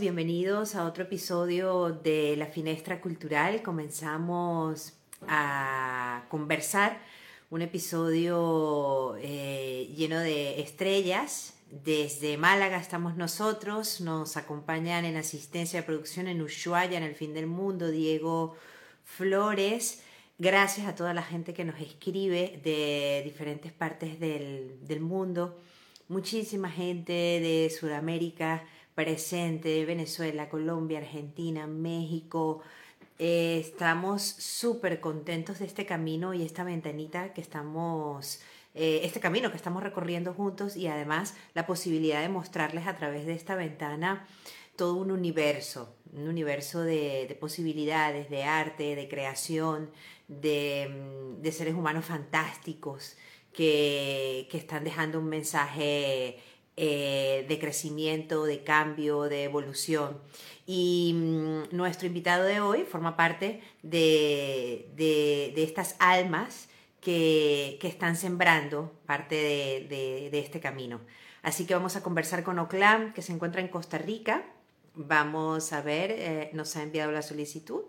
bienvenidos a otro episodio de La Finestra Cultural. Comenzamos a conversar un episodio eh, lleno de estrellas. Desde Málaga estamos nosotros, nos acompañan en asistencia de producción en Ushuaia, en el fin del mundo, Diego Flores. Gracias a toda la gente que nos escribe de diferentes partes del, del mundo. Muchísima gente de Sudamérica presente, Venezuela, Colombia, Argentina, México. Eh, estamos súper contentos de este camino y esta ventanita que estamos, eh, este camino que estamos recorriendo juntos y además la posibilidad de mostrarles a través de esta ventana todo un universo, un universo de, posibilidades, de arte, de creación, de, mm, de seres humanos fantásticos que, que están dejando un mensaje eh, de crecimiento, de cambio, de evolución. Y mm, nuestro invitado de hoy forma parte de, de, estas almas que, que, están sembrando parte de, de, este camino. Así que vamos a conversar con Oclam, que se encuentra en Costa Rica. Vamos a ver, eh, nos ha enviado la solicitud.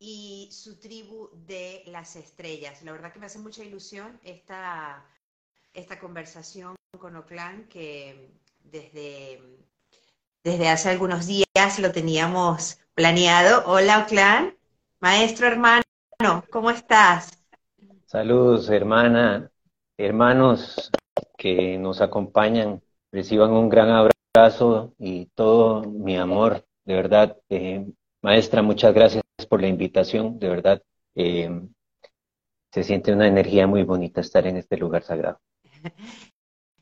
Y su tribu de las estrellas. La verdad que me hace mucha ilusión esta, esta conversación con Oclan que desde, desde hace algunos días lo teníamos planeado. Hola Oclan, maestro hermano, ¿cómo estás? Saludos hermana, hermanos que nos acompañan, reciban un gran abrazo y todo mi amor, de verdad. Eh, maestra, muchas gracias por la invitación, de verdad. Eh, se siente una energía muy bonita estar en este lugar sagrado.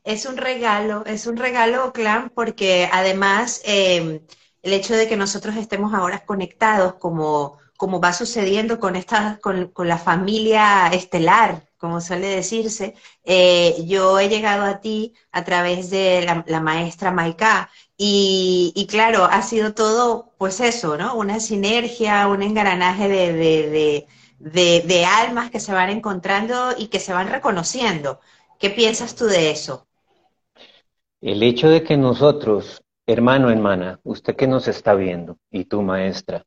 Es un regalo, es un regalo, Clan, porque además em, el hecho de que nosotros estemos ahora conectados, como, como va sucediendo con, esta, con, la familia estelar, como suele decirse, eh, yo he llegado a ti a través de la, maestra Maika y, y, claro, ha sido todo, pues eso, ¿no? Una sinergia, un engranaje de, de, de, de almas que se van encontrando y que se van reconociendo. ¿Qué piensas tú de eso? El hecho de que nosotros, hermano, hermana, usted que nos está viendo y tu maestra,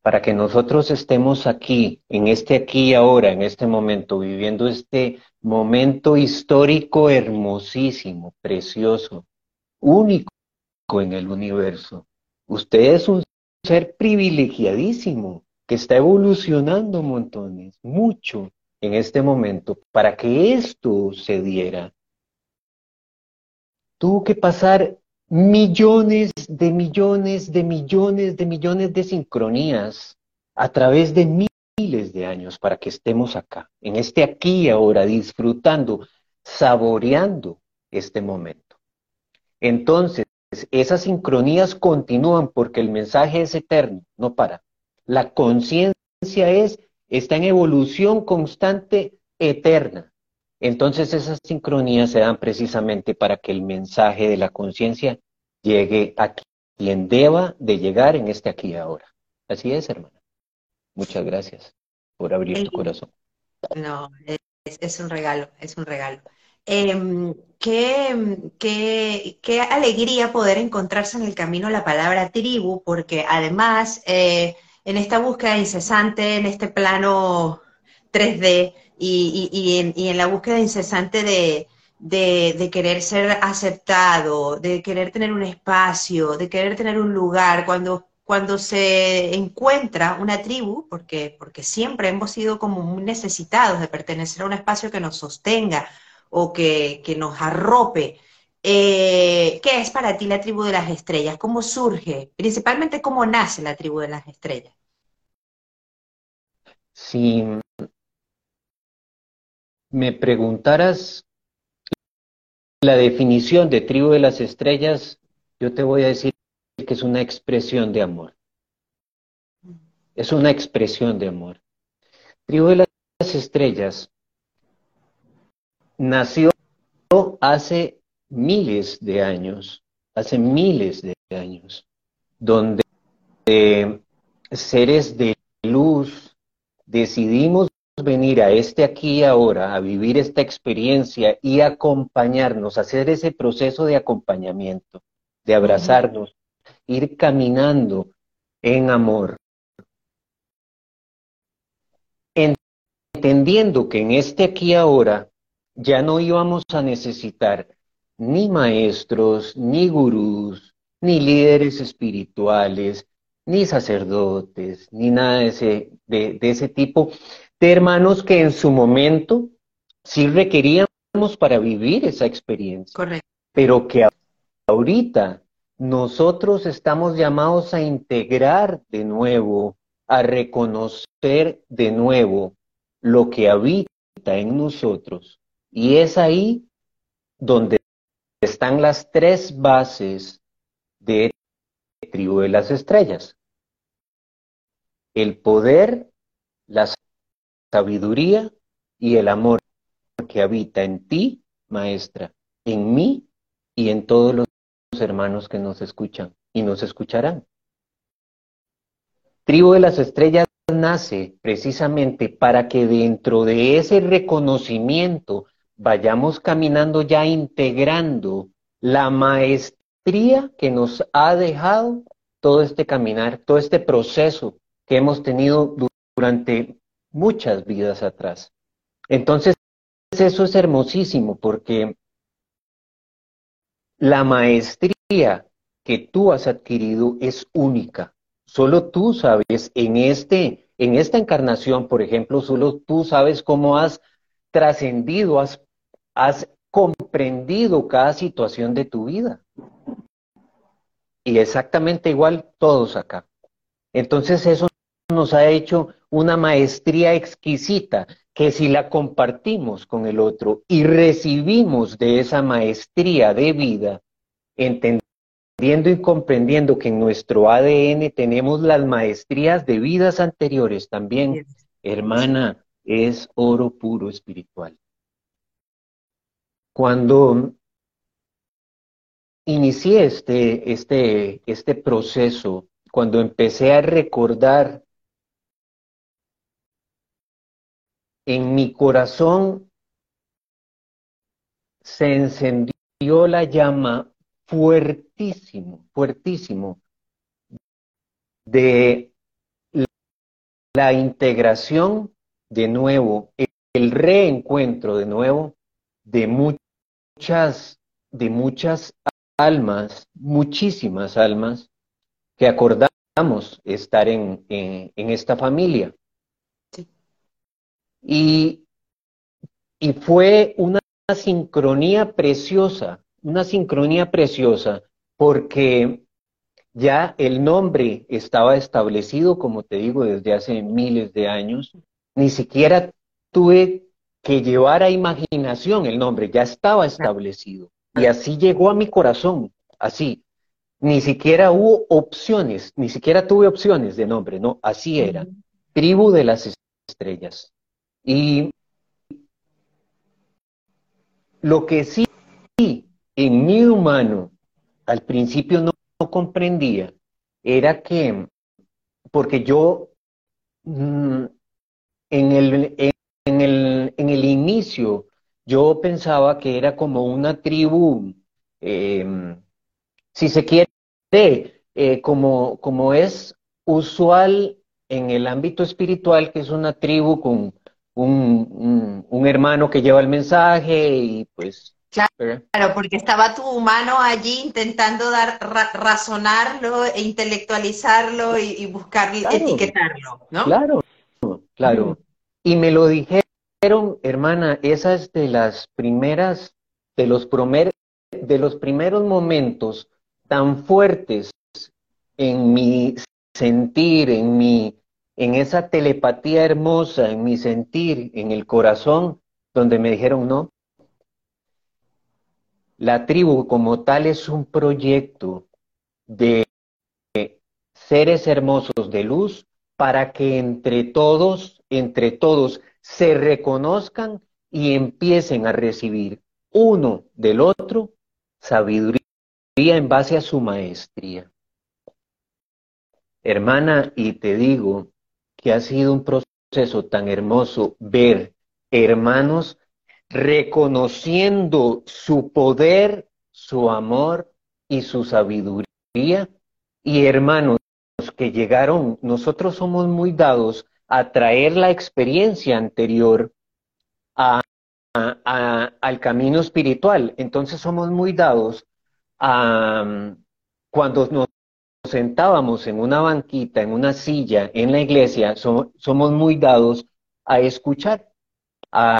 para que nosotros estemos aquí, en este aquí y ahora, en este momento, viviendo este momento histórico hermosísimo, precioso, único en el universo. Usted es un ser privilegiadísimo que está evolucionando montones, mucho en este momento, para que esto se diera tuvo que pasar millones de millones de millones de millones de sincronías a través de miles de años para que estemos acá, en este aquí y ahora, disfrutando, saboreando este momento. Entonces, esas sincronías continúan porque el mensaje es eterno, no para. La conciencia es, está en evolución constante, eterna. Entonces esas sincronías se dan precisamente para que el mensaje de la conciencia llegue a quien deba de llegar en este aquí y ahora. Así es, hermana. Muchas gracias por abrir tu corazón. No, es, un regalo, es un regalo. Em, qué, qué, qué, alegría poder encontrarse en el camino la palabra tribu, porque además eh, en esta búsqueda incesante, en este plano 3D, y, en, y en, la búsqueda incesante de, de, querer ser aceptado, de querer tener un espacio, de querer tener un lugar, cuando, cuando se encuentra una tribu, porque, porque siempre hemos sido como muy necesitados de pertenecer a un espacio que nos sostenga o que, que nos arrope. Eh, ¿Qué es para ti la tribu de las estrellas? ¿Cómo surge? Principalmente, ¿cómo nace la tribu de las estrellas? Sí, me preguntaras la definición de tribu de las estrellas, yo te voy a decir que es una expresión de amor. Es una expresión de amor. Tribu de las estrellas nació hace miles de años, hace miles de años, donde seres de luz decidimos venir a este aquí y ahora, a vivir esta experiencia y acompañarnos, hacer ese proceso de acompañamiento, de abrazarnos ir caminando en amor. Entendiendo que en este aquí ahora ya no íbamos a necesitar ni maestros, ni gurús, ni líderes espirituales, ni sacerdotes, ni nada de ese, de, ese tipo de hermanos que en su momento sí requeríamos para vivir esa experiencia. Correcto. Pero que ahorita nosotros estamos llamados a integrar de nuevo, a reconocer de nuevo lo que habita en nosotros. Y es ahí donde están las tres bases de tribu de las estrellas. El poder, la sabiduría y el amor que habita en ti, maestra, en mí y en todos los hermanos que nos escuchan y nos escucharán. Tribu de las estrellas nace precisamente para que dentro de ese reconocimiento vayamos caminando ya integrando la maestría que nos ha dejado todo este caminar, todo este proceso que hemos tenido durante muchas vidas atrás. Entonces, eso es hermosísimo porque la maestría que tú has adquirido es única. Solo tú sabes en este en esta encarnación, por ejemplo, solo tú sabes cómo has trascendido, has, has comprendido cada situación de tu vida. Y exactamente igual todos acá. Entonces eso nos ha hecho una maestría exquisita que si la compartimos con el otro y recibimos de esa maestría de vida, entendiendo y comprendiendo que en nuestro ADN tenemos las maestrías de vidas anteriores también, hermana, es oro puro espiritual. Cuando inicié este, este, este proceso, cuando empecé a recordar en mi corazón se encendió la llama fuertísimo, fuertísimo de la integración de nuevo, el reencuentro de nuevo de muchas, de muchas almas, muchísimas almas que acordamos estar en, en esta familia. Y, y fue una sincronía preciosa, una sincronía preciosa, porque ya el nombre estaba establecido, como te digo, desde hace miles de años. Ni siquiera tuve que llevar a imaginación el nombre, ya estaba establecido. Y así llegó a mi corazón, así. Ni siquiera hubo opciones, ni siquiera tuve opciones de nombre, no, así era. Tribu de las estrellas. Y lo que sí en mi humano al principio no, comprendía era que, porque yo mm, en, el, en, el, en el inicio yo pensaba que era como una tribu, em, si se quiere, eh, como, como es usual en el ámbito espiritual, que es una tribu con un, un, hermano que lleva el mensaje y pues... Claro, porque estaba tu humano allí intentando dar, razonarlo e intelectualizarlo y, buscar etiquetarlo, ¿no? Claro, claro. Y me lo dijeron, hermana, esas de las primeras, de los, promer, de los primeros momentos tan fuertes en mi sentir, en mi, en esa telepatía hermosa, en mi sentir, en el corazón, donde me dijeron no. La tribu como tal es un proyecto de seres hermosos de luz para que entre todos, entre todos, se reconozcan y empiecen a recibir uno del otro sabiduría en base a su maestría. Hermana, y te digo, que ha sido un proceso tan hermoso ver hermanos reconociendo su poder, su amor y su sabiduría y hermanos que llegaron, nosotros somos muy dados a traer la experiencia anterior a, al camino espiritual. Entonces somos muy dados a cuando nos sentábamos en una banquita, en una silla, en la iglesia, somos muy dados a escuchar, a,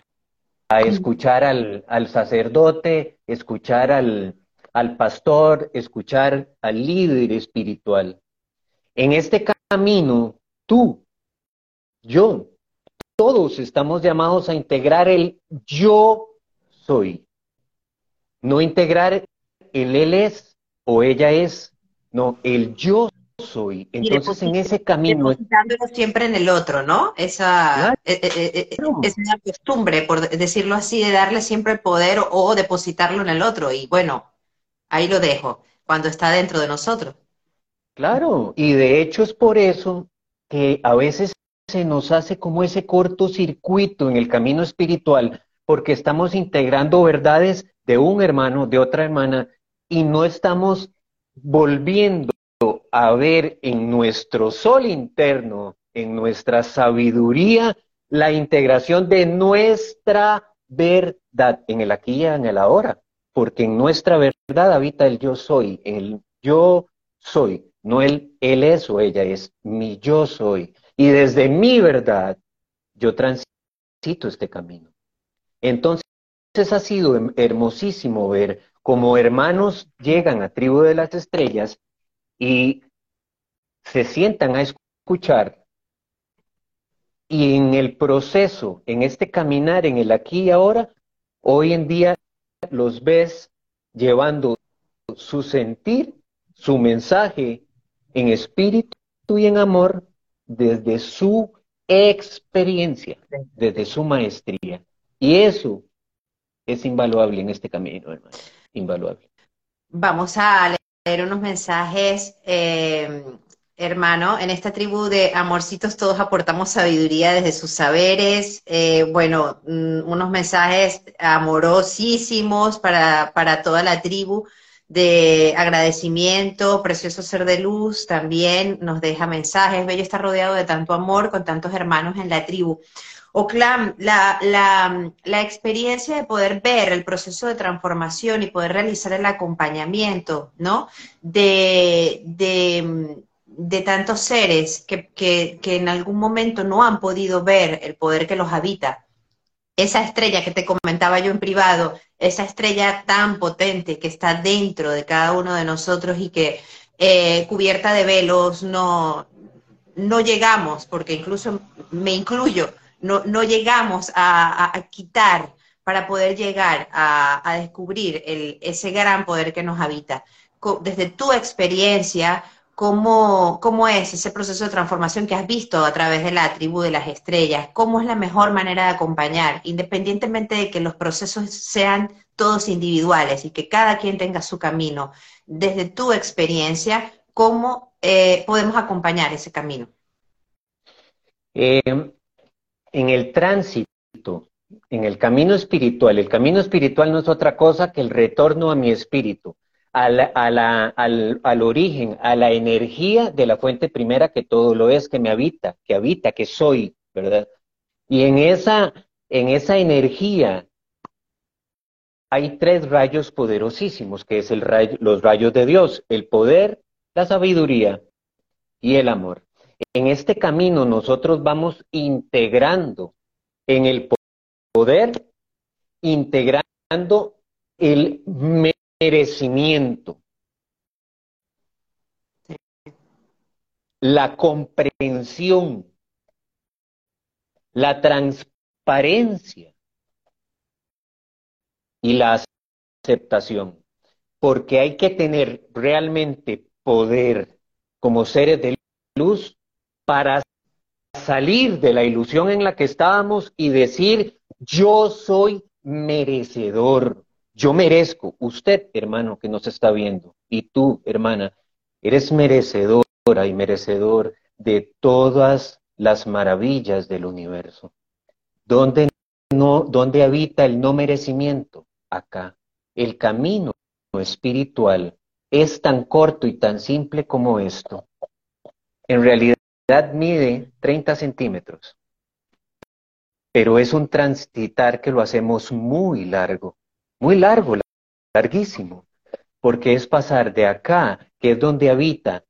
escuchar al, al, sacerdote, escuchar al, al pastor, escuchar al líder espiritual. En este camino, tú, yo, todos estamos llamados a integrar el yo soy. No integrar el él es o ella es, no, el yo soy. Entonces en ese camino... siempre en el otro, ¿no? Esa, eh, eh, eh, es una costumbre, por decirlo así, de darle siempre el poder o depositarlo en el otro. Y bueno, ahí lo dejo, cuando está dentro de nosotros. Claro, y de hecho es por eso que a veces se nos hace como ese cortocircuito en el camino espiritual, porque estamos integrando verdades de un hermano, de otra hermana, y no estamos volviendo a ver en nuestro sol interno, en nuestra sabiduría, la integración de nuestra verdad en el aquí y en el ahora, porque en nuestra verdad habita el yo soy, el yo soy, no el él es o ella es, mi yo soy. Y desde mi verdad, yo transito este camino. Entonces ha sido hermosísimo ver cómo hermanos llegan a Tribu de las Estrellas y se sientan a escuchar y en el proceso, en este caminar, en el aquí y ahora, hoy en día los ves llevando su sentir, su mensaje en espíritu y en amor desde su experiencia, desde su maestría. Y eso es invaluable en este camino, hermano. Invaluable. Vamos a leer unos mensajes, eh, hermano. En esta tribu de amorcitos todos aportamos sabiduría desde sus saberes. Eh, bueno, mm, unos mensajes amorosísimos para, para toda la tribu de agradecimiento, precioso ser de luz, también nos deja mensajes, bello estar rodeado de tanto amor con tantos hermanos en la tribu. Oclam, la, la, la, experiencia de poder ver el proceso de transformación y poder realizar el acompañamiento, ¿no? De, de, de tantos seres que, que, que en algún momento no han podido ver el poder que los habita, esa estrella que te comentaba yo en privado, esa estrella tan potente que está dentro de cada uno de nosotros y que eh, cubierta de velos no, no llegamos, porque incluso me incluyo, no, no llegamos a, quitar para poder llegar a, descubrir ese gran poder que nos habita. Desde tu experiencia, ¿Cómo, ¿Cómo es ese proceso de transformación que has visto a través de la tribu de las estrellas? ¿Cómo es la mejor manera de acompañar, independientemente de que los procesos sean todos individuales y que cada quien tenga su camino? Desde tu experiencia, ¿cómo eh, podemos acompañar ese camino? Eh, en el tránsito, en el camino espiritual, el camino espiritual no es otra cosa que el retorno a mi espíritu al, al, origen, a la energía de la fuente primera que todo lo es, que me habita, que habita, que soy, ¿verdad? Y en esa, en esa energía hay tres rayos poderosísimos, que es el los rayos de Dios, el poder, la sabiduría y el amor. En este camino nosotros vamos integrando en el poder, integrando el merecimiento, la comprensión, la transparencia y la aceptación. Porque hay que tener realmente poder como seres de luz para salir de la ilusión en la que estábamos y decir, yo soy merecedor. Yo merezco, usted, hermano, que nos está viendo, y tú, hermana, eres merecedora y merecedor de todas las maravillas del universo. ¿Dónde, no, dónde habita el no merecimiento? Acá. El camino espiritual es tan corto y tan simple como esto. En realidad mide 30 centímetros, pero es un transitar que lo hacemos muy largo, muy largo, larguísimo, porque es pasar de acá, que es donde habita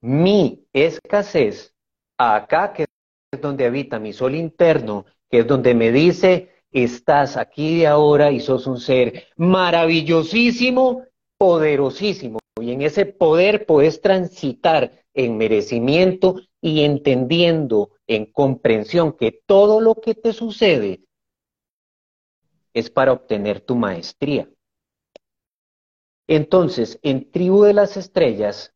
mi escasez, a acá, que es donde habita mi sol interno, que es donde me dice, estás aquí de ahora y sos un ser maravillosísimo, poderosísimo. Y en ese poder puedes transitar en merecimiento y entendiendo en comprensión que todo lo que te sucede es para obtener tu maestría. Entonces, en Tribu de las Estrellas,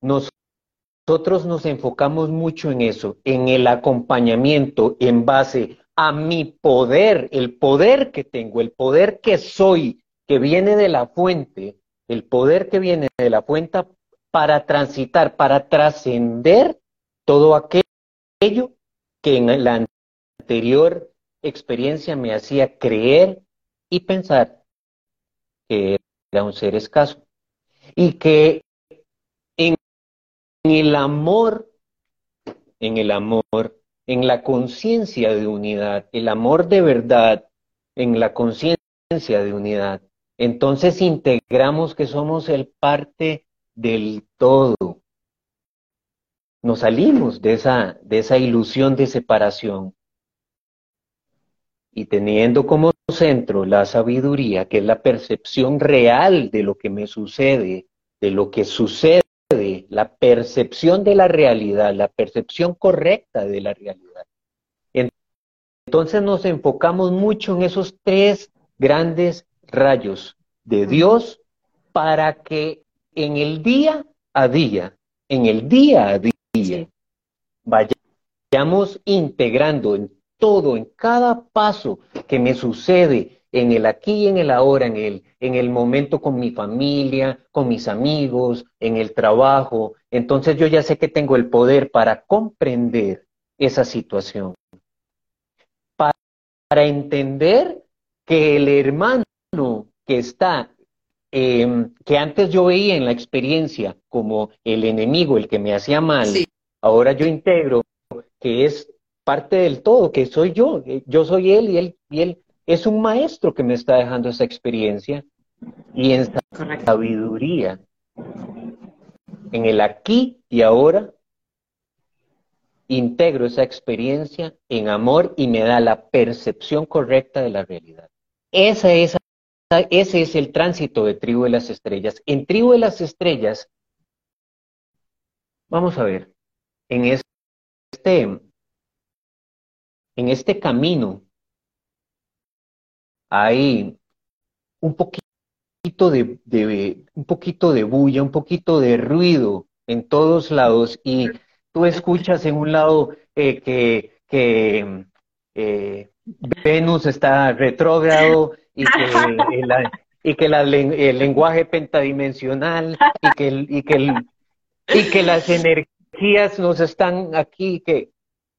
nosotros nos enfocamos mucho en eso, en el acompañamiento en base a mi poder, el poder que tengo, el poder que soy, que viene de la fuente, el poder que viene de la fuente para transitar, para trascender todo aquello que en la anterior experiencia me hacía creer y pensar que era un ser escaso. Y que en el amor, en el amor, en la conciencia de unidad, el amor de verdad, en la conciencia de unidad, entonces integramos que somos el parte del todo. Nos salimos de esa, de esa ilusión de separación. Y teniendo como centro la sabiduría, que es la percepción real de lo que me sucede, de lo que sucede, la percepción de la realidad, la percepción correcta de la realidad. Entonces nos enfocamos mucho en esos tres grandes rayos de Dios para que en el día a día, en el día a día, vayamos integrando en todo, en cada paso que me sucede en el aquí y en el ahora, en el, en el momento con mi familia, con mis amigos, en el trabajo. Entonces yo ya sé que tengo el poder para comprender esa situación. para entender que el hermano que está, em, que antes yo veía en la experiencia como el enemigo, el que me hacía mal, ahora yo integro que es parte del todo, que soy yo, eh, yo soy él y él, y él es un maestro que me está dejando esa experiencia y en sabiduría, en el aquí y ahora, integro esa experiencia en amor y me da la percepción correcta de la realidad. Esa es ese es el tránsito de Tribu de las Estrellas. En Tribu de las Estrellas, vamos a ver, en este, en este camino hay un poquito de, un poquito de bulla, un poquito de ruido en todos lados y tú escuchas en un lado eh, que, que eh, Venus está retrógrado y que, y que el lenguaje pentadimensional y que, y, que y que las energías nos están aquí. Que,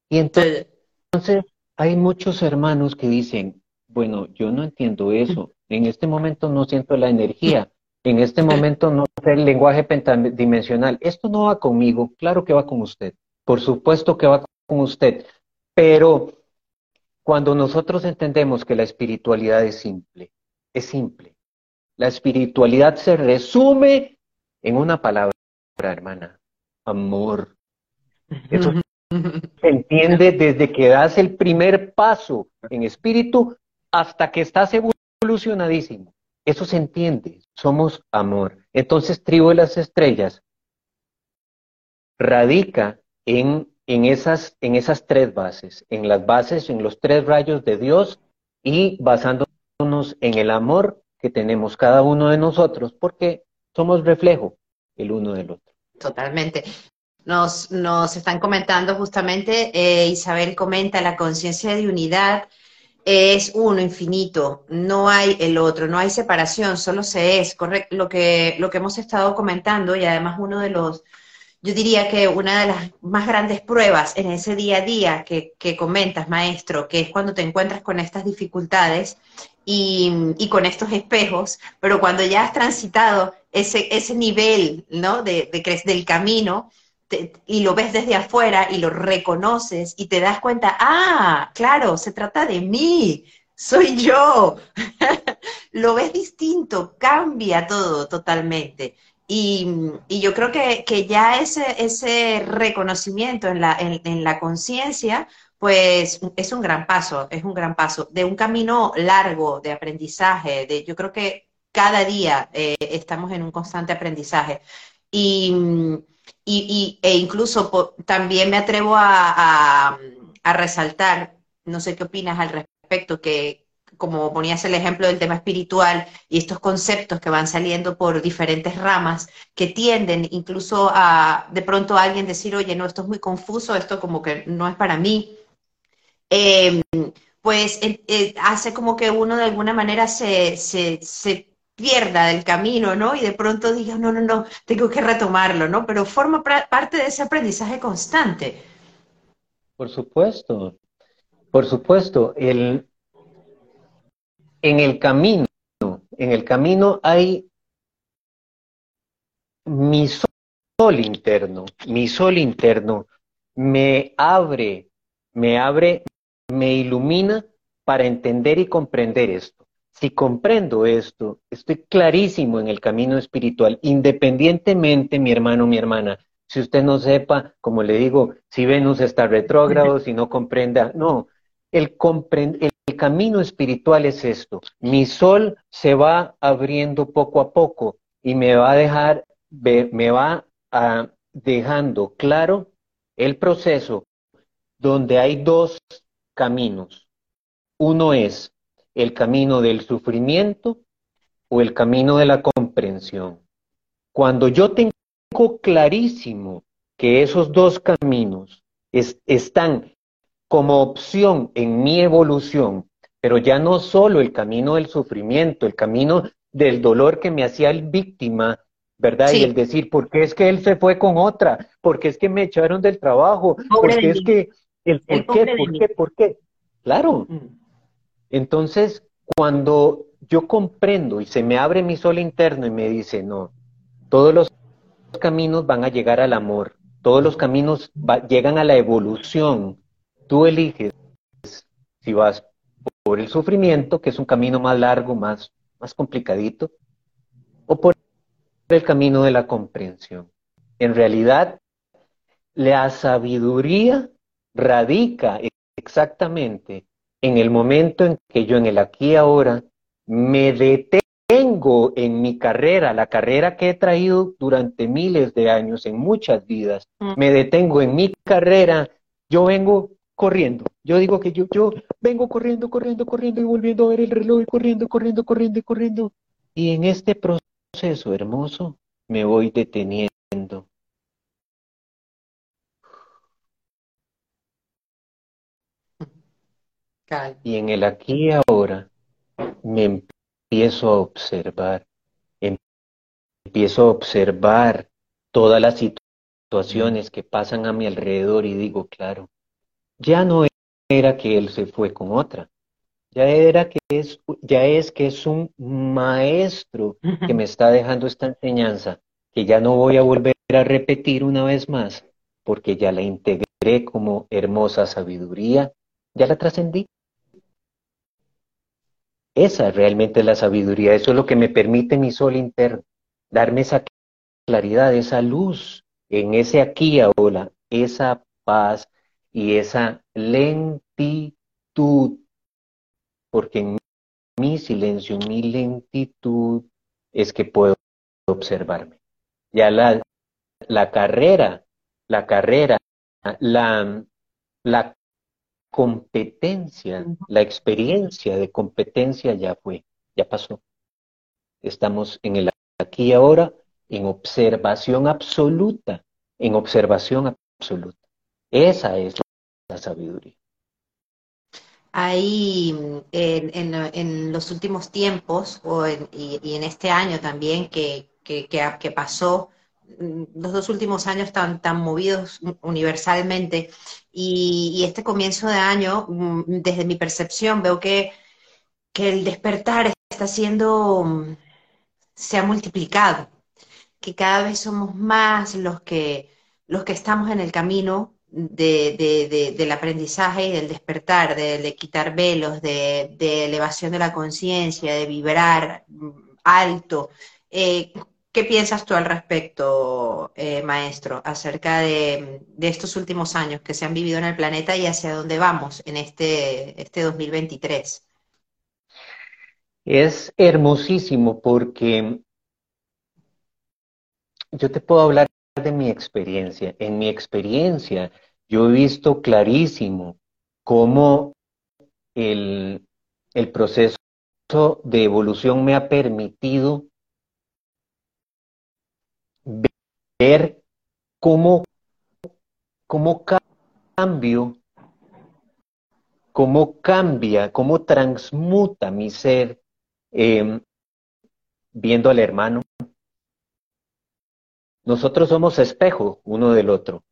y entonces, entonces hay muchos hermanos que dicen, bueno, yo no entiendo eso. En este momento no siento la energía. En este momento no sé el lenguaje pentadimensional. Esto no va conmigo. Claro que va con usted. Por supuesto que va con usted. Pero cuando nosotros entendemos que la espiritualidad es simple, es simple. La espiritualidad se resume en una palabra, hermana, amor. Eso se entiende desde que das el primer paso en espíritu hasta que estás evolucionadísimo. Eso se entiende, somos amor. Entonces, Tribu de las Estrellas radica en en esas, en esas tres bases, en las bases, en los tres rayos de Dios y basándonos en el amor que tenemos cada uno de nosotros, porque somos reflejo el uno del otro. Totalmente. Nos, nos están comentando justamente, eh, Isabel comenta, la conciencia de unidad es uno infinito, no hay el otro, no hay separación, solo se es, correcto, lo que, lo que hemos estado comentando y además uno de los yo diría que una de las más grandes pruebas en ese día a día que, comentas, maestro, que es cuando te encuentras con estas dificultades y, con estos espejos, pero cuando ya has transitado ese, ese nivel ¿no? de, de del camino y lo ves desde afuera y lo reconoces y te das cuenta, ah, claro, se trata de mí, soy yo. lo ves distinto, cambia todo totalmente. Y, yo creo que, ya ese, ese reconocimiento en la, en, la conciencia, pues es un gran paso, es un gran paso de un camino largo de aprendizaje. De, yo creo que cada día eh, estamos en un constante aprendizaje. Y, e incluso también me atrevo a, resaltar, no sé qué opinas al respecto, que, como ponías el ejemplo del tema espiritual y estos conceptos que van saliendo por diferentes ramas, que tienden incluso a de pronto a alguien decir, oye, no, esto es muy confuso, esto como que no es para mí, em, pues eh, hace como que uno de alguna manera se, se, pierda del camino, ¿no? Y de pronto diga, no, no, no, tengo que retomarlo, ¿no? Pero forma parte de ese aprendizaje constante. Por supuesto, por supuesto. El, en el camino, en el camino hay mi sol interno, mi sol interno me abre, me abre, me ilumina para entender y comprender esto. Si comprendo esto, estoy clarísimo en el camino espiritual, independientemente, mi hermano, mi hermana, si usted no sepa, como le digo, si Venus está retrógrado, si no comprenda, no, el, el camino espiritual es esto. Mi sol se va abriendo poco a poco y me va a dejar, me va a, dejando claro el proceso donde hay dos caminos. Uno es el camino del sufrimiento o el camino de la comprensión. Cuando yo tengo clarísimo que esos dos caminos están como opción en mi evolución, pero ya no solo el camino del sufrimiento, el camino del dolor que me hacía el víctima, ¿verdad? Y el decir, ¿por qué es que él se fue con otra? ¿Por qué es que me echaron del trabajo? ¿Por qué es que el por qué, por qué, por qué? Claro. Mm. Entonces, cuando yo comprendo y se me abre mi sol interno y me dice, no, todos los caminos van a llegar al amor, todos los caminos llegan a la evolución, Tú eliges si vas por el sufrimiento, que es un camino más largo, más, más complicadito, o por el camino de la comprensión. En realidad, la sabiduría radica exactamente en el momento en que yo en el aquí y ahora me detengo en mi carrera, la carrera que he traído durante miles de años, en muchas vidas, mm. me detengo en mi carrera, yo vengo corriendo. Yo digo que yo, yo vengo corriendo, corriendo, corriendo y volviendo a ver el reloj y corriendo, corriendo, corriendo y corriendo. Y en este proceso hermoso me voy deteniendo. Y en el aquí y ahora me empiezo a observar, empiezo a observar todas las situaciones que pasan a mi alrededor y digo, claro, ya no era que él se fue con otra, ya era que es, ya es que es un maestro que me está dejando esta enseñanza, que ya no voy a volver a repetir una vez más, porque ya la integré como hermosa sabiduría, ya la trascendí. Esa realmente es la sabiduría, eso es lo que me permite mi sol interno, darme esa claridad, esa luz en ese aquí ahora, esa paz, y esa lentitud, porque en mi silencio, mi lentitud, es que puedo observarme. Ya la, la carrera, la carrera, la, la competencia, la experiencia de competencia ya fue, ya pasó. Estamos en el aquí y ahora, en observación absoluta, en observación absoluta. Esa es la sabiduría. Ahí en, en, los últimos tiempos o y, en este año también que, que, que, pasó, los dos últimos años tan, tan movidos universalmente y, este comienzo de año, mm, desde mi percepción, veo que, que el despertar está siendo, se ha multiplicado, que cada vez somos más los que, los que estamos en el camino de, del aprendizaje y del despertar, de, quitar velos, de, elevación de la conciencia, de vibrar mm, alto. Eh, ¿Qué piensas tú al respecto, eh, maestro, acerca de, estos últimos años que se han vivido en el planeta y hacia dónde vamos en este, este 2023? Es hermosísimo porque yo te puedo hablar de mi experiencia. En mi experiencia, yo he visto clarísimo cómo el, el proceso de evolución me ha permitido ver cómo, cómo cambio, cómo cambia, cómo transmuta mi ser em, viendo al hermano. Nosotros somos espejo uno del otro.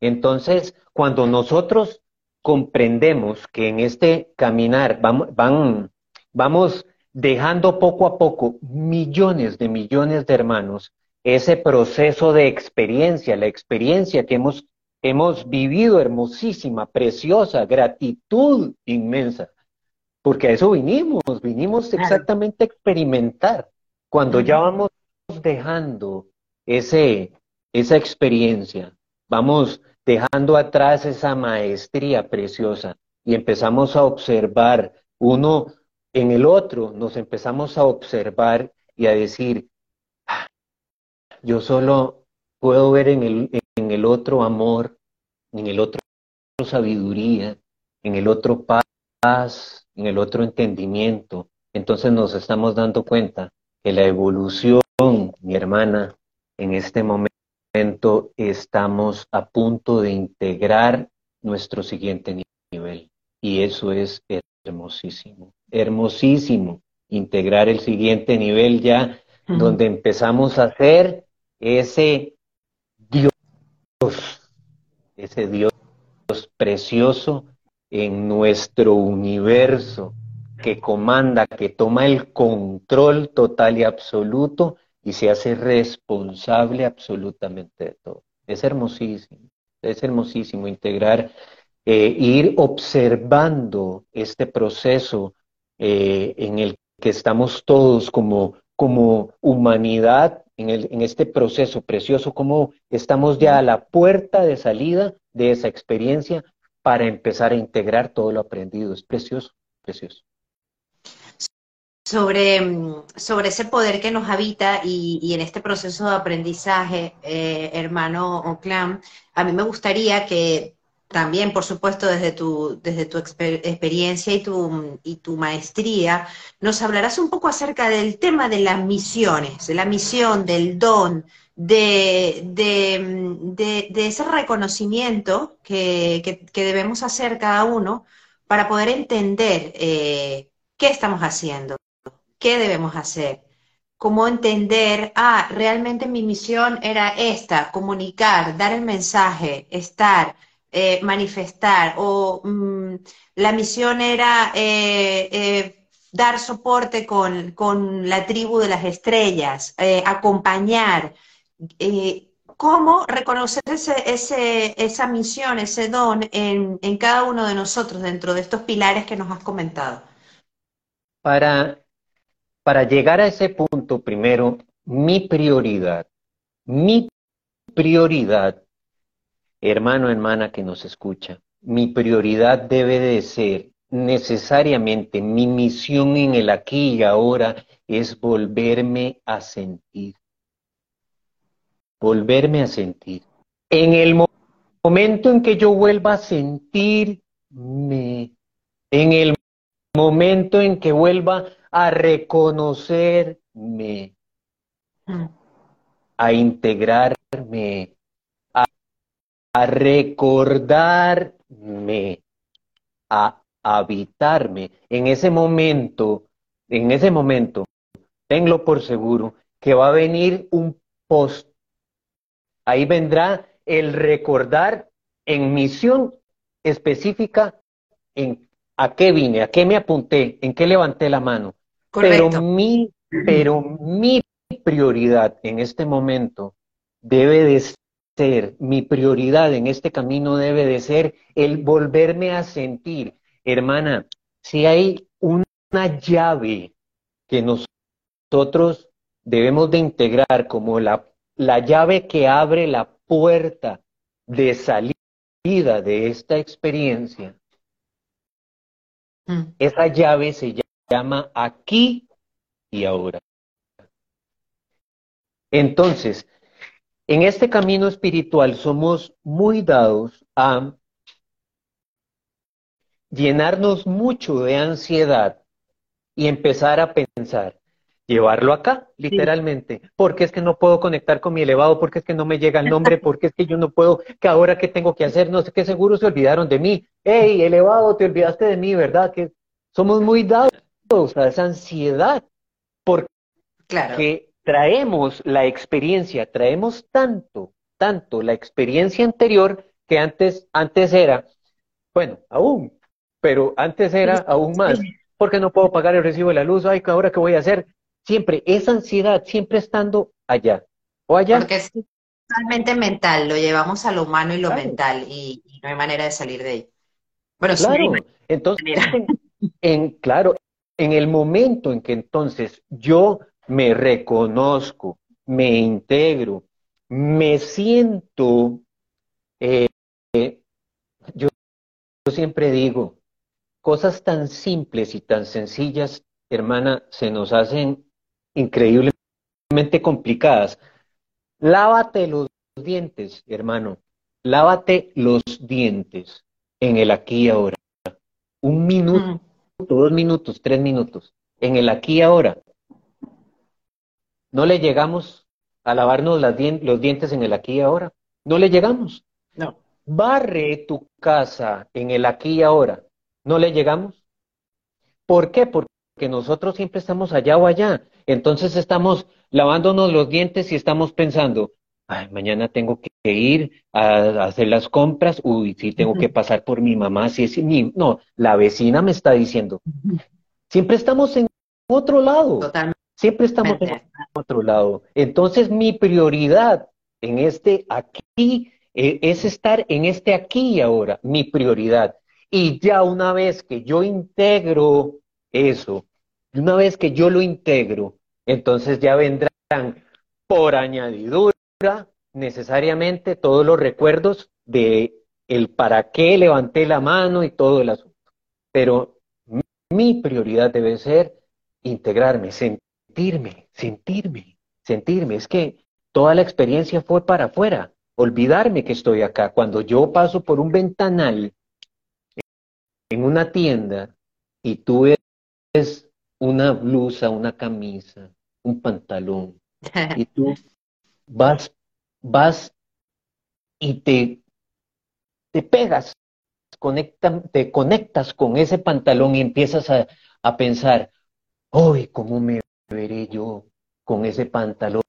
Entonces, cuando nosotros comprendemos que en este caminar vamos, van, vamos dejando poco a poco millones de millones de hermanos ese proceso de experiencia, la experiencia que hemos, hemos vivido hermosísima, preciosa, gratitud inmensa, porque a eso vinimos, vinimos exactamente a experimentar. Cuando ya vamos dejando ese, esa experiencia, vamos dejando atrás esa maestría preciosa y empezamos a observar uno en el otro, nos empezamos a observar y a decir, yo solo puedo ver en el, en el otro amor, en el otro sabiduría, en el otro paz, en el otro entendimiento. Entonces nos estamos dando cuenta que la evolución, mi hermana, en este momento estamos a punto de integrar nuestro siguiente nivel. Y eso es hermosísimo, hermosísimo, integrar el siguiente nivel ya, donde empezamos a hacer ese Dios, ese Dios precioso en nuestro universo, que comanda, que toma el control total y absoluto y se hace responsable absolutamente de todo. Es hermosísimo, es hermosísimo integrar, eh, ir observando este proceso eh, en el que estamos todos como, como humanidad en, el, en este proceso precioso, cómo estamos ya a la puerta de salida de esa experiencia para empezar a integrar todo lo aprendido. Es precioso, precioso. Sobre, sobre ese poder que nos habita y, en este proceso de aprendizaje, eh, hermano Oclam, a mí me gustaría que también, por supuesto, desde tu, desde tu experiencia y tu, y tu maestría, nos hablarás un poco acerca del tema de las misiones, de la misión, del don, de, de, ese reconocimiento que, debemos hacer cada uno para poder entender eh, qué estamos haciendo, qué debemos hacer cómo entender, ah, realmente mi misión era esta, comunicar, dar el mensaje, estar, eh, manifestar o mm, la misión era eh, eh, dar soporte con, la tribu de las estrellas, acompañar. ¿Cómo reconocer ese, esa misión, ese don en, en cada uno de nosotros dentro de estos pilares que nos has comentado? Para, para llegar a ese punto, primero, mi prioridad, mi prioridad hermano, hermana que nos escucha, mi prioridad debe de ser necesariamente, mi misión en el aquí y ahora es volverme a sentir. Volverme a sentir. En el momento en que yo vuelva a sentirme, en el momento en que vuelva a reconocerme, a integrarme, a recordarme, a habitarme. En ese momento, en ese momento, tenlo por seguro que va a venir un post ahí vendrá el recordar en misión específica en a qué vine, a qué me apunté, en qué levanté la mano. Pero mi, pero mi prioridad en este momento debe de ser, mi prioridad en este camino debe de ser el volverme a sentir. Hermana, si hay una llave que nosotros debemos de integrar como la, la llave que abre la puerta de salida de esta experiencia, mm. esa llave se llama aquí y ahora. Entonces, en este camino espiritual somos muy dados a llenarnos mucho de ansiedad y empezar a pensar, llevarlo acá, literalmente, porque es que no puedo conectar con mi elevado, porque es que no me llega el nombre, porque es que yo no puedo, que ahora qué tengo que hacer, no sé qué seguro se olvidaron de mí. Hey, elevado, te olvidaste de mí, ¿verdad? Que somos muy dados a esa ansiedad, porque claro. traemos la experiencia, traemos tanto, tanto la experiencia anterior que antes, antes era, bueno, aún, pero antes era aún más, porque no puedo pagar el recibo de la luz, ay, ahora qué voy a hacer, siempre esa ansiedad, siempre estando allá o allá. Porque es totalmente mental, lo llevamos a lo humano y lo mental y, no hay manera de salir de ahí. Bueno, claro, entonces, en, claro, en el momento en que entonces yo me reconozco, me integro, me siento, eh, yo, siempre digo, cosas tan simples y tan sencillas, hermana, se nos hacen increíblemente complicadas. Lávate los dientes, hermano. Lávate los dientes en el aquí y ahora. Un minuto, mm. Dos minutos, tres minutos. En el aquí y ahora. No le llegamos a lavarnos los dientes en el aquí y ahora. No le llegamos. No. Barre tu casa en el aquí y ahora. ¿No le llegamos? ¿Por qué? Porque nosotros siempre estamos allá o allá. Entonces estamos lavándonos los dientes y estamos pensando, ay, mañana tengo que ir a, hacer las compras, uy, sí tengo que pasar por mi mamá, si es mi, no, la vecina me está diciendo. Siempre estamos en otro lado. Totalmente. Siempre estamos en otro lado. Entonces mi prioridad en este aquí eh, es estar en este aquí y ahora, mi prioridad. Y ya una vez que yo integro eso, una vez que yo lo integro, entonces ya vendrán por añadidura necesariamente todos los recuerdos de el para qué levanté la mano y todo el asunto. Pero mi prioridad debe ser integrarme, sentirme, sentirme, sentirme. Es que toda la experiencia fue para afuera, olvidarme que estoy acá. Cuando yo paso por un ventanal en una tienda y tú ves una blusa, una camisa, un pantalón, y tú vas, vas y te, te pegas, te conectas con ese pantalón y empiezas a, a pensar, hoy ¿cómo me veré yo con ese pantalón?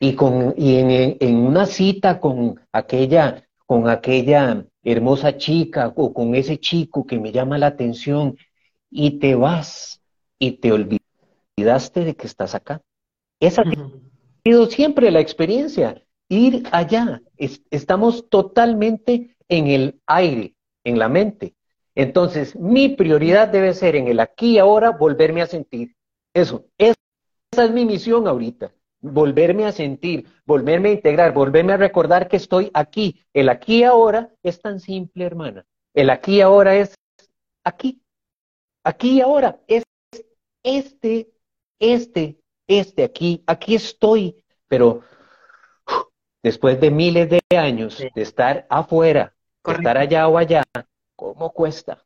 Y, con, y en, en una cita con aquella, con aquella hermosa chica o con ese chico que me llama la atención y te vas y te olvidaste de que estás acá. Esa ha sido siempre la experiencia, ir allá. estamos totalmente en el aire, en la mente. Entonces, mi prioridad debe ser en el aquí y ahora volverme a sentir. Eso, esa es mi misión ahorita. Volverme a sentir, volverme a integrar, volverme a recordar que estoy aquí. El aquí y ahora es tan simple, hermana. El aquí y ahora es aquí. Aquí y ahora es este, este, este, aquí, aquí estoy, pero después de miles de años de estar afuera, de estar allá o allá, ¿cómo cuesta?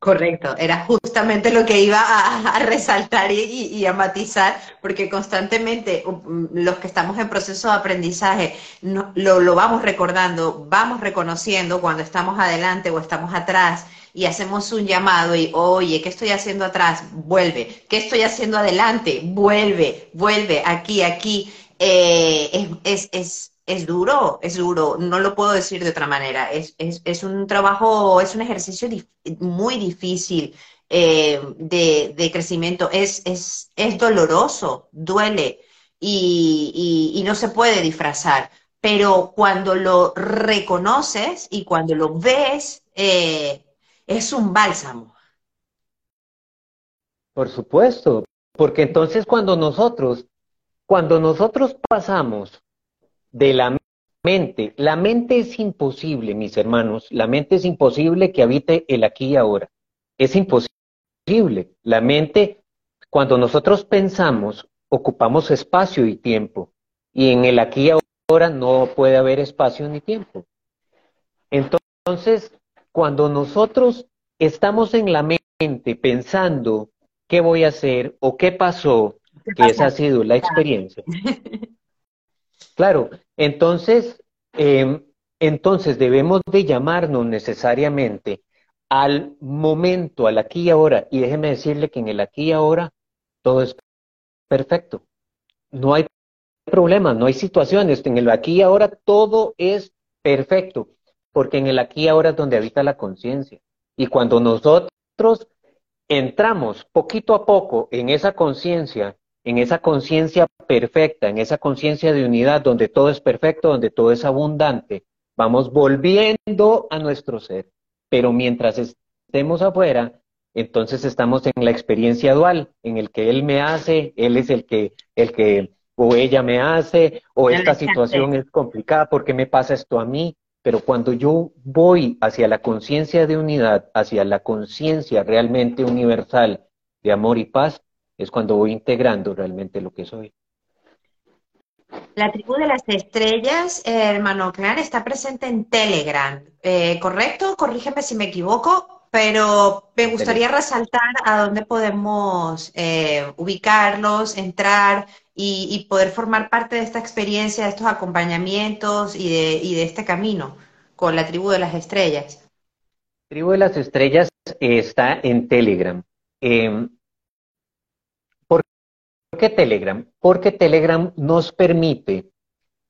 Correcto, era justamente lo que iba a, resaltar y, a matizar, porque constantemente um, los que estamos en proceso de aprendizaje lo, lo vamos recordando, vamos reconociendo cuando estamos adelante o estamos atrás y hacemos un llamado y, oye, ¿qué estoy haciendo atrás? Vuelve. ¿Qué estoy haciendo adelante? Vuelve, vuelve, aquí, aquí. Eh, es, es, es duro, es duro, no lo puedo decir de otra manera. Es, es, un trabajo, es un ejercicio muy difícil eh, de, crecimiento. Es, es, es doloroso, duele y, y, no se puede disfrazar. Pero cuando lo reconoces y cuando lo ves, eh, es un bálsamo. Por supuesto, porque entonces cuando nosotros, cuando nosotros pasamos de la mente. La mente es imposible, mis hermanos. La mente es imposible que habite el aquí y ahora. Es imposible. La mente, cuando nosotros pensamos, ocupamos espacio y tiempo. Y en el aquí y ahora no puede haber espacio ni tiempo. Entonces, cuando nosotros estamos en la mente pensando qué voy a hacer o qué pasó, que esa ha sido la experiencia. Claro, entonces, em, entonces debemos de llamarnos necesariamente al momento, al aquí y ahora. Y déjeme decirle que en el aquí y ahora todo es perfecto. No hay problemas, no hay situaciones. En el aquí y ahora todo es perfecto, porque en el aquí y ahora es donde habita la conciencia. Y cuando nosotros entramos poquito a poco en esa conciencia en esa conciencia perfecta, en esa conciencia de unidad donde todo es perfecto, donde todo es abundante, vamos volviendo a nuestro ser. Pero mientras estemos afuera, entonces estamos en la experiencia dual, en el que él me hace, él es el que, el que, o ella me hace, o esta situación es complicada, porque me pasa esto a mí? Pero cuando yo voy hacia la conciencia de unidad, hacia la conciencia realmente universal de amor y paz, es cuando voy integrando realmente lo que soy. La tribu de las estrellas, hermano Clan, está presente en Telegram, eh, ¿correcto? Corrígeme si me equivoco, pero me gustaría resaltar a dónde podemos eh, ubicarlos, entrar y, poder formar parte de esta experiencia, de estos acompañamientos y de, este camino con la tribu de las estrellas. Tribu de las estrellas está en Telegram. Em, ¿Por qué Telegram? Porque Telegram nos permite,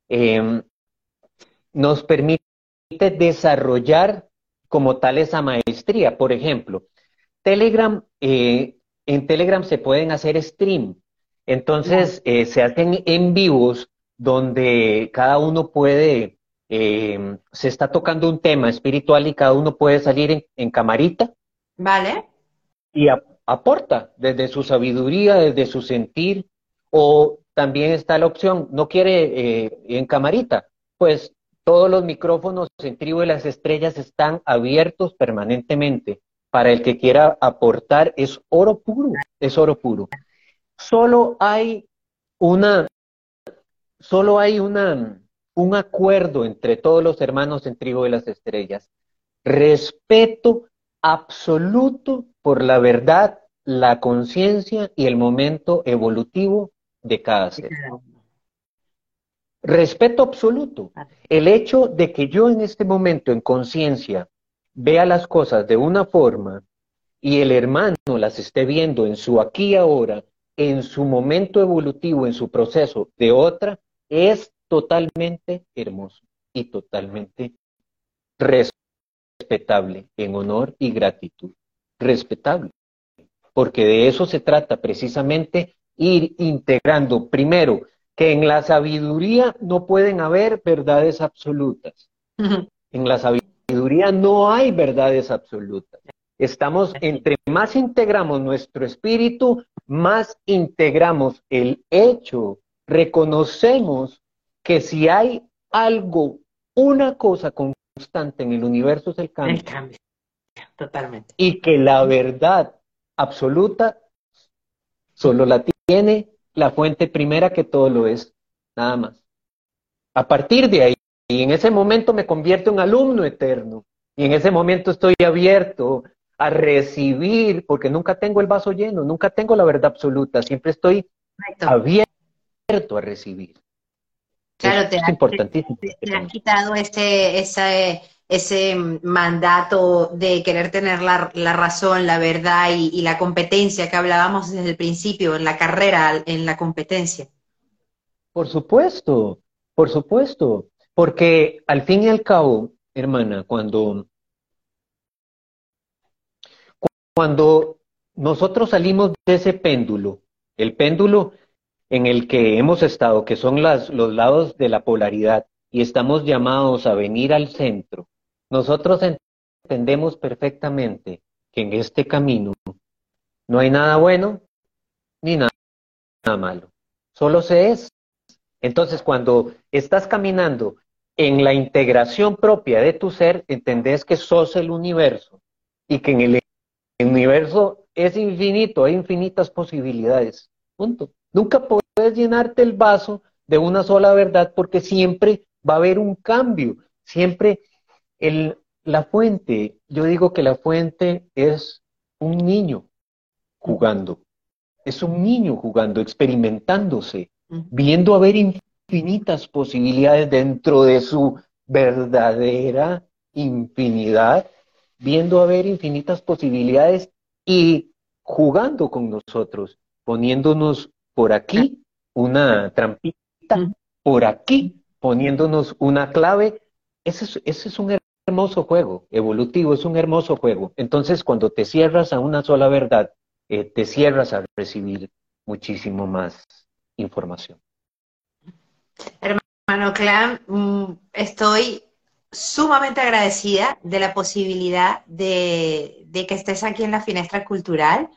em, nos permite desarrollar como tal esa maestría. Por ejemplo, Telegram, eh, en Telegram se pueden hacer stream. Entonces, eh, se hacen en vivos donde cada uno puede, em, se está tocando un tema espiritual y cada uno puede salir en, camarita. Vale. Y aporta desde su sabiduría, desde su sentir, o también está la opción, no quiere eh, en camarita, pues todos los micrófonos en Tribu de las Estrellas están abiertos permanentemente. Para el que quiera aportar, es oro puro, es oro puro. Solo hay una, solo hay una, un acuerdo entre todos los hermanos en Tribu de las Estrellas. Respeto absoluto por la verdad, la conciencia y el momento evolutivo de cada ser. Respeto absoluto. El hecho de que yo en este momento en conciencia vea las cosas de una forma y el hermano las esté viendo en su aquí y ahora, en su momento evolutivo, en su proceso de otra, es totalmente hermoso y totalmente respetable en honor y gratitud. Respetable. Porque de eso se trata precisamente ir integrando. Primero, que en la sabiduría no pueden haber verdades absolutas. En la sabiduría no hay verdades absolutas. Estamos, entre más integramos nuestro espíritu, más integramos el hecho, reconocemos que si hay algo, una cosa constante en el universo es el cambio. El cambio, totalmente. Y que la verdad absoluta solo la tiene la fuente primera que todo lo es, nada más. A partir de ahí, y en ese momento me convierto en alumno eterno, y en ese momento estoy abierto a recibir, porque nunca tengo el vaso lleno, nunca tengo la verdad absoluta, siempre estoy abierto a recibir. Claro, te, es importantísimo. Te, quitado ese, ese, ese mandato de querer tener la, razón, la verdad y, la competencia que hablábamos desde el principio, en la carrera, en la competencia. Por supuesto, Por supuesto, porque al fin y al cabo, hermana, cuando, cuando nosotros salimos de ese péndulo, el péndulo en el que hemos estado, que son las, los lados de la polaridad, y estamos llamados a venir al centro, nosotros entendemos perfectamente que en este camino no hay nada bueno ni nada, malo, solo se es. Entonces, cuando estás caminando en la integración propia de tu ser, entendés que sos el universo y que en el universo es infinito, hay infinitas posibilidades. Punto. Nunca puedes llenarte el vaso de una sola verdad porque siempre va a haber un cambio. Siempre el, la fuente, yo digo que la fuente es un niño jugando. Es un niño jugando, experimentándose, viendo haber infinitas posibilidades dentro de su verdadera infinidad, viendo haber infinitas posibilidades y jugando con nosotros, poniéndonos por aquí una trampita, por aquí poniéndonos una clave. Ese es, ese es un hermoso juego, evolutivo, es un hermoso juego. Entonces, cuando te cierras a una sola verdad, eh, te cierras a recibir muchísimo más información. Hermano Clan, mm, estoy sumamente agradecida de la posibilidad de, que estés aquí en la Finestra Cultural.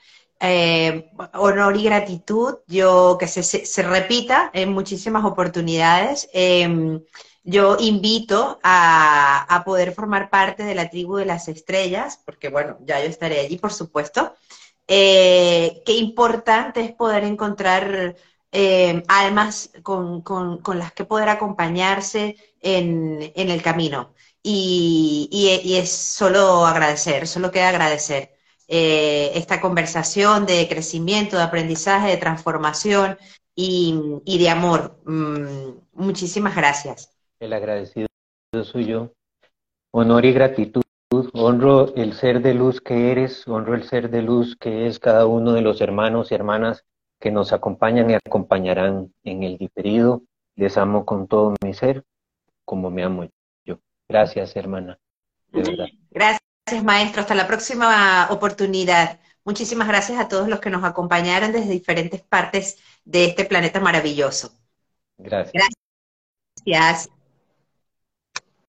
Eh, honor y gratitud, yo que se, repita en muchísimas oportunidades. Em, yo invito a, poder formar parte de la tribu de las estrellas, porque bueno, ya yo estaré allí, por supuesto. Eh, qué importante es poder encontrar eh, almas con, las que poder acompañarse en, el camino. Y, es solo agradecer, solo queda agradecer eh, esta conversación de crecimiento, de aprendizaje, de transformación y, de amor. Mm, muchísimas gracias. El agradecido soy yo. Honor y gratitud. Honro el ser de luz que eres, honro el ser de luz que es cada uno de los hermanos y hermanas que nos acompañan y acompañarán en el diferido. Les amo con todo mi ser, como me amo yo. Gracias, hermana. Gracias, maestro. Hasta la próxima oportunidad. Muchísimas gracias a todos los que nos acompañaron desde diferentes partes de este planeta maravilloso. Gracias. Gracias.